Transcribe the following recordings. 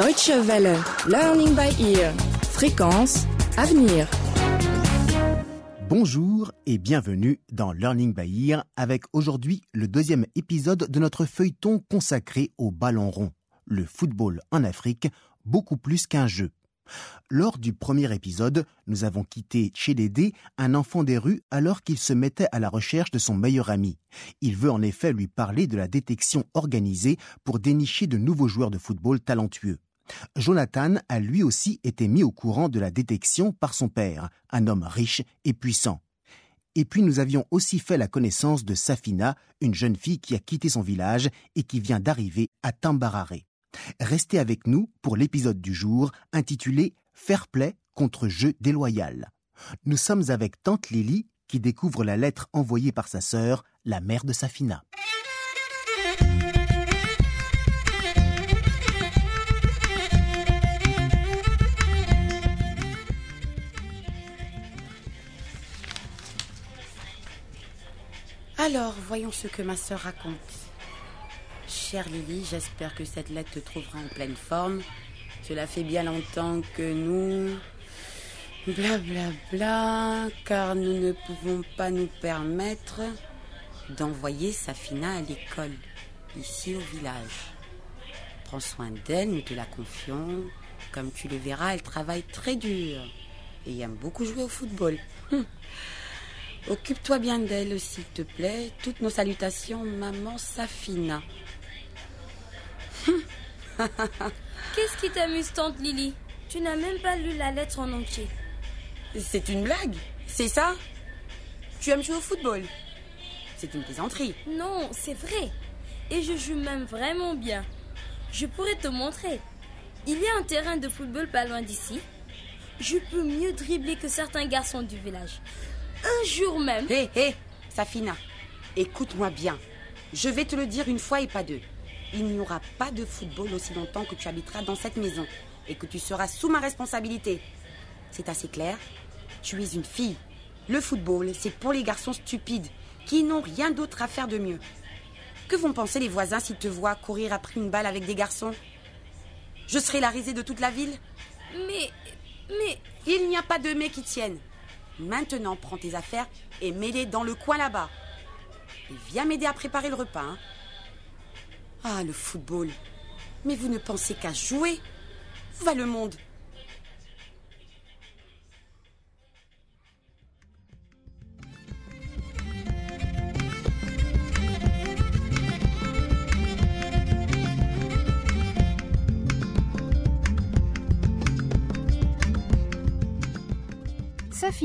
Deutsche Welle, Learning by Ear, Fréquence, Avenir. Bonjour et bienvenue dans Learning by Ear avec aujourd'hui le deuxième épisode de notre feuilleton consacré au ballon rond, le football en Afrique, beaucoup plus qu'un jeu. Lors du premier épisode, nous avons quitté Chélédé, un enfant des rues, alors qu'il se mettait à la recherche de son meilleur ami. Il veut en effet lui parler de la détection organisée pour dénicher de nouveaux joueurs de football talentueux. Jonathan a lui aussi été mis au courant de la détection par son père, un homme riche et puissant. Et puis nous avions aussi fait la connaissance de Safina, une jeune fille qui a quitté son village et qui vient d'arriver à Tambarare. Restez avec nous pour l'épisode du jour intitulé Fair play contre jeu déloyal. Nous sommes avec tante Lily qui découvre la lettre envoyée par sa sœur, la mère de Safina. Alors, voyons ce que ma sœur raconte. Chère Lily, j'espère que cette lettre te trouvera en pleine forme. Cela fait bien longtemps que nous... Bla bla bla, car nous ne pouvons pas nous permettre d'envoyer Safina à l'école, ici au village. Prends soin d'elle, nous te la confions. Comme tu le verras, elle travaille très dur et aime beaucoup jouer au football. Occupe-toi bien d'elle, s'il te plaît. Toutes nos salutations, maman Safina. Qu'est-ce qui t'amuse, tante Lily? Tu n'as même pas lu la lettre en entier. C'est une blague, c'est ça? Tu aimes jouer au football? C'est une plaisanterie. Non, c'est vrai. Et je joue même vraiment bien. Je pourrais te montrer. Il y a un terrain de football pas loin d'ici. Je peux mieux dribbler que certains garçons du village. Un jour même. Hé, hé, Safina, écoute-moi bien. Je vais te le dire une fois et pas deux. Il n'y aura pas de football aussi longtemps que tu habiteras dans cette maison et que tu seras sous ma responsabilité. C'est assez clair Tu es une fille. Le football, c'est pour les garçons stupides qui n'ont rien d'autre à faire de mieux. Que vont penser les voisins s'ils te voient courir après une balle avec des garçons? Je serai la risée de toute la ville? Mais. Mais. Il n'y a pas de mais qui tiennent. Maintenant, prends tes affaires et mets-les dans le coin là-bas. Et viens m'aider à préparer le repas. hein. Ah, le football. Mais vous ne pensez qu'à jouer Où va le monde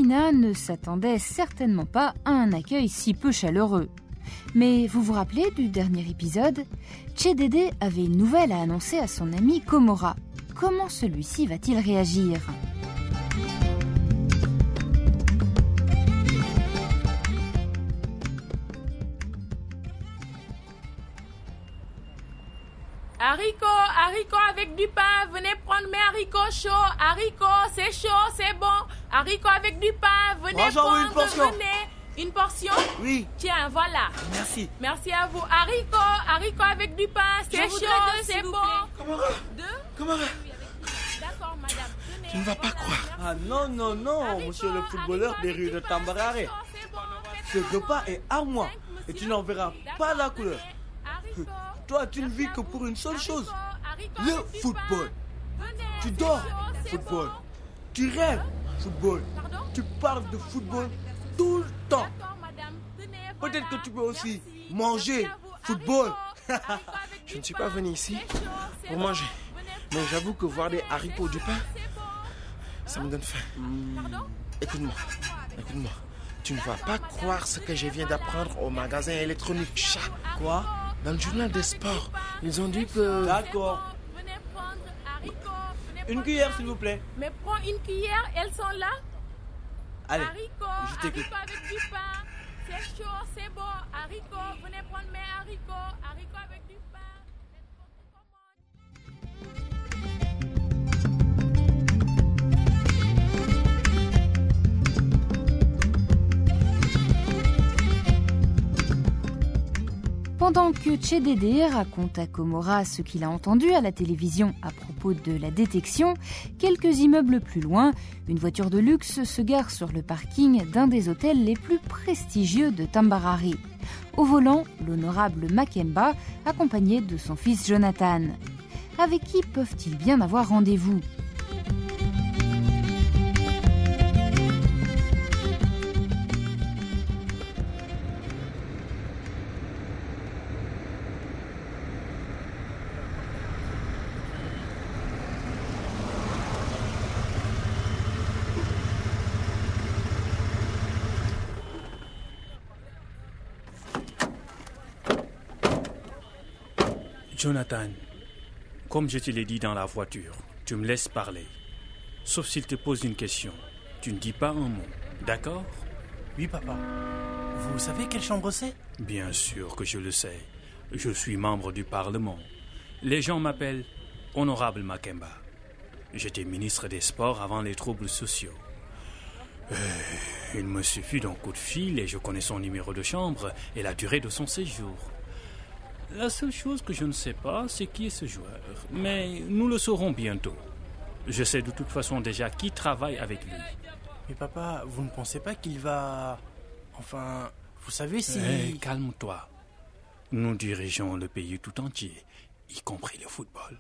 Safina ne s'attendait certainement pas à un accueil si peu chaleureux. Mais vous vous rappelez du dernier épisode? Chedede avait une nouvelle à annoncer à son ami Komora. Comment celui-ci va-t-il réagir? Haricots, haricots avec du pain, venez prendre mes haricots chauds. Haricots, c'est chaud, c'est bon. Haricots avec du pain, venez Moi, j'en veux prendre, une portion. venez. Une portion Oui, Tiens, voilà. merci. Merci à vous. Haricots, haricots avec du pain, c'est chaud, c'est bon. Camarade, Deux camarade. D'accord, madame. Tenez, Tu ne vas pas voilà, croire. merci. Ah non, non, non, Haricots, monsieur le footballeur des rues de Tambarare. bon, Ce repas est à moi. Cinq, Et tu n'en verras pas la couleur. Toi, tu ne vis que pour une seule chose. Haricots, haricots Le football. Venez, Tu dors, chaud, football. bon. Tu rêves, football. Pardon Tu parles de football tout le temps. Peut-être que tu peux aussi Merci. manger vous. football. Haricots, Je ne suis pas venu ici pour bon. manger. Mais j'avoue que voir des haricots, du pain, ça me donne faim. Pardon Écoute-moi, écoute-moi. Tu ne vas pas croire ce que je viens d'apprendre au magasin électronique Chat. Quoi? Dans le journal des sports, ils ont dit que... D'accord. Venez prendre haricots. venez Une cuillère, s'il vous plaît. Mais prends une cuillère, elles sont là. Allez, haricots, je haricots avec du pain. C'est chaud, c'est bon. Haricots, venez prendre mes haricots. Pendant que Chedede raconte à Komora ce qu'il a entendu à la télévision à propos de la détection, quelques immeubles plus loin, une voiture de luxe se gare sur le parking d'un des hôtels les plus prestigieux de Tambarari. Au volant, l'honorable Makemba, accompagné de son fils Jonathan. Avec qui peuvent-ils bien avoir rendez-vous? Jonathan, comme je te l'ai dit dans la voiture, tu me laisses parler. Sauf s'il te pose une question. Tu ne dis pas un mot, d'accord? Oui, papa. Vous savez quelle chambre c'est? Bien sûr que je le sais. Je suis membre du Parlement. Les gens m'appellent Honorable Makemba. J'étais ministre des Sports avant les troubles sociaux. Euh, il me suffit d'un coup de fil et je connais son numéro de chambre et la durée de son séjour. La seule chose que je ne sais pas, c'est qui est ce joueur. Mais nous le saurons bientôt. Je sais de toute façon déjà qui travaille avec lui. Mais papa, vous ne pensez pas qu'il va... Enfin, vous savez si... Eh, calme-toi. Nous dirigeons le pays tout entier, y compris le football.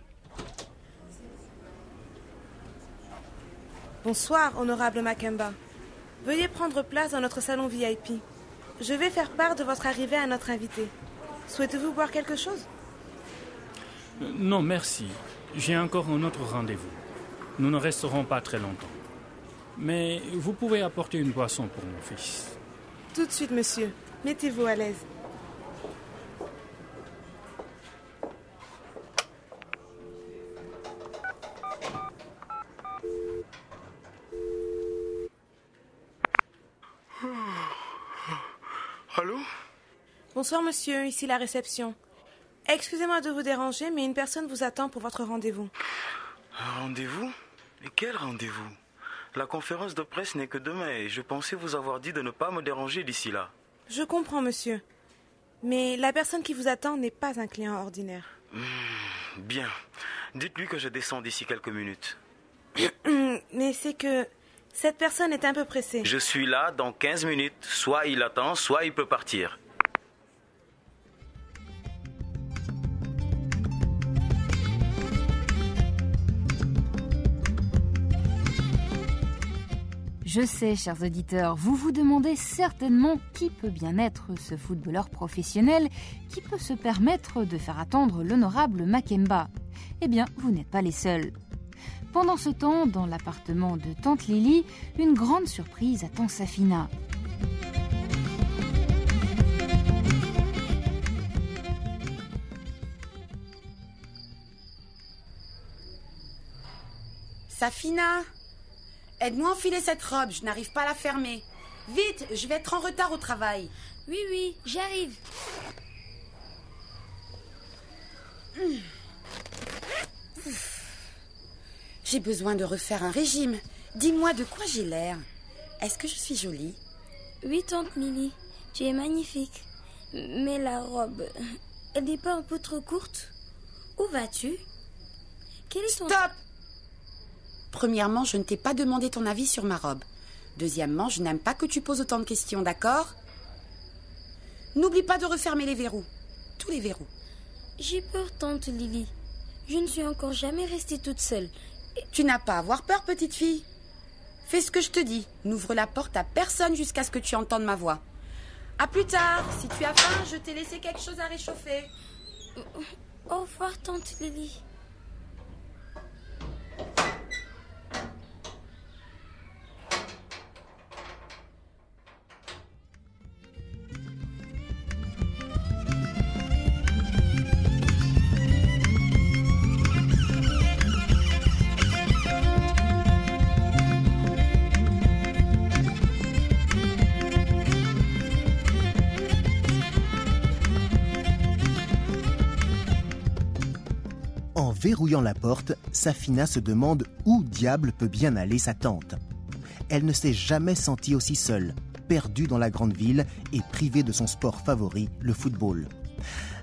Bonsoir, honorable Makemba. Veuillez prendre place dans notre salon VIP. Je vais faire part de votre arrivée à notre invité. Souhaitez-vous boire quelque chose? Euh, Non, merci. J'ai encore un autre rendez-vous. Nous ne resterons pas très longtemps. Mais vous pouvez apporter une boisson pour mon fils. Tout de suite, monsieur. Mettez-vous à l'aise. Bonsoir, monsieur. Ici la réception. Excusez-moi de vous déranger, mais une personne vous attend pour votre rendez-vous. Un rendez-vous? Et quel rendez-vous? La conférence de presse n'est que demain et je pensais vous avoir dit de ne pas me déranger d'ici là. Je comprends, monsieur. Mais la personne qui vous attend n'est pas un client ordinaire. Bien. Dites-lui que je descends d'ici quelques minutes. mais c'est que cette personne est un peu pressée. Je suis là dans 15 minutes. Soit il attend, soit il peut partir. Je sais, chers auditeurs, vous vous demandez certainement qui peut bien être ce footballeur professionnel qui peut se permettre de faire attendre l'honorable Makemba. Eh bien, vous n'êtes pas les seuls. Pendant ce temps, dans l'appartement de Tante Lily, une grande surprise attend Safina. Safina? Aide-moi à enfiler cette robe, je n'arrive pas à la fermer. Vite, je vais être en retard au travail. Oui, oui, j'arrive. J'ai besoin de refaire un régime. Dis-moi de quoi j'ai l'air. Est-ce que je suis jolie? Oui, tante Lily, tu es magnifique. Mais la robe, elle n'est pas un peu trop courte? Où vas-tu? Quel est ton... Stop Premièrement, je ne t'ai pas demandé ton avis sur ma robe. Deuxièmement, je n'aime pas que tu poses autant de questions, d'accord? N'oublie pas de refermer les verrous. Tous les verrous. J'ai peur, tante Lily. Je ne suis encore jamais restée toute seule. Tu n'as pas à avoir peur, petite fille? Fais ce que je te dis. N'ouvre la porte à personne jusqu'à ce que tu entendes ma voix. À plus tard. Si tu as faim, je t'ai laissé quelque chose à réchauffer. Au revoir, tante Lily. Verrouillant la porte, Safina se demande où diable peut bien aller sa tante. Elle ne s'est jamais sentie aussi seule, perdue dans la grande ville et privée de son sport favori, le football.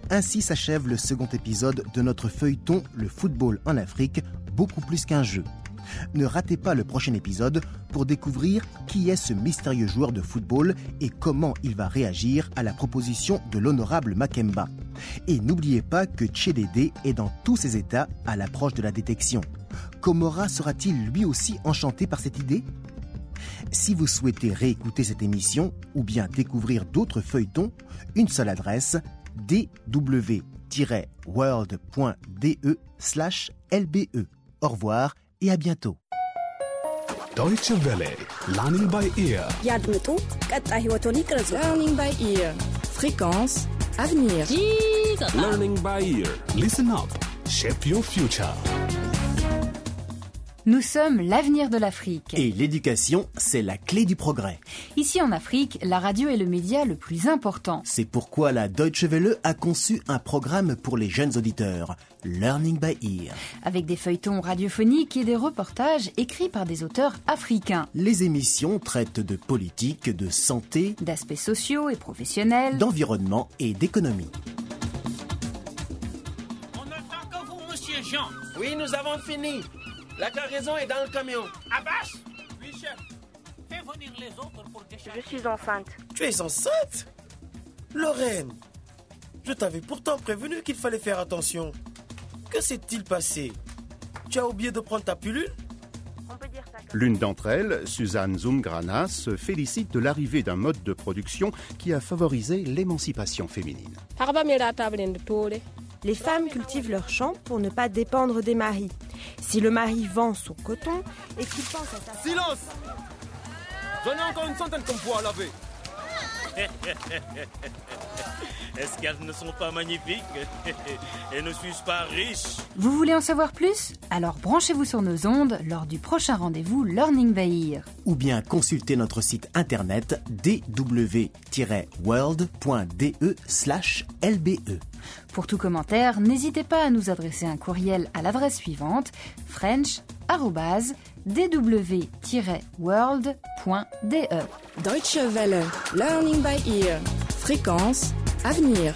Ainsi s'achève le second épisode de notre feuilleton Le football en Afrique, beaucoup plus qu'un jeu. Ne ratez pas le prochain épisode pour découvrir qui est ce mystérieux joueur de football et comment il va réagir à la proposition de l'honorable Makemba. Et n'oubliez pas que Tchédédé est dans tous ses états à l'approche de la détection. Komora sera-t-il lui aussi enchanté par cette idée? Si vous souhaitez réécouter cette émission ou bien découvrir d'autres feuilletons, une seule adresse dw-world.de slash lbe. Au revoir et à bientôt. Deutsche Welle, Learning by Ear. Learning by Ear. Fréquence, avenir. Learning by Ear. Listen up, shape your future. Nous sommes l'avenir de l'Afrique. Et l'éducation, c'est la clé du progrès. Ici en Afrique, la radio est le média le plus important. C'est pourquoi la Deutsche Welle a conçu un programme pour les jeunes auditeurs, Learning by Ear. Avec des feuilletons radiophoniques et des reportages écrits par des auteurs africains. Les émissions traitent de politique, de santé, d'aspects sociaux et professionnels, d'environnement et d'économie. On attend que vous, monsieur Jean. Oui, nous avons fini. La cargaison est dans le camion. Abbas? Oui, chef. Fais venir les autres pour décharger. Je suis enceinte. Tu es enceinte? Lorraine, je t'avais pourtant prévenu qu'il fallait faire attention. Que s'est-il passé? Tu as oublié de prendre ta pilule? L'une d'entre elles, Suzanne Zumgrana, se félicite de l'arrivée d'un mode de production qui a favorisé l'émancipation féminine. Les femmes cultivent leurs champs pour ne pas dépendre des maris. Si le mari vend son coton et qu'il pense à sa... Silence J'en ai encore une centaine comme poids à laver. Est-ce qu'elles ne sont pas magnifiques Et ne suis-je pas riche Vous voulez en savoir plus? Alors branchez-vous sur nos ondes lors du prochain rendez-vous Learning by Ear. Ou bien consultez notre site internet dw-world.de slash lbe. Pour tout commentaire, n'hésitez pas à nous adresser un courriel à l'adresse suivante french.dw-world.de. Deutsche Welle. Learning by ear. Fréquence avenir.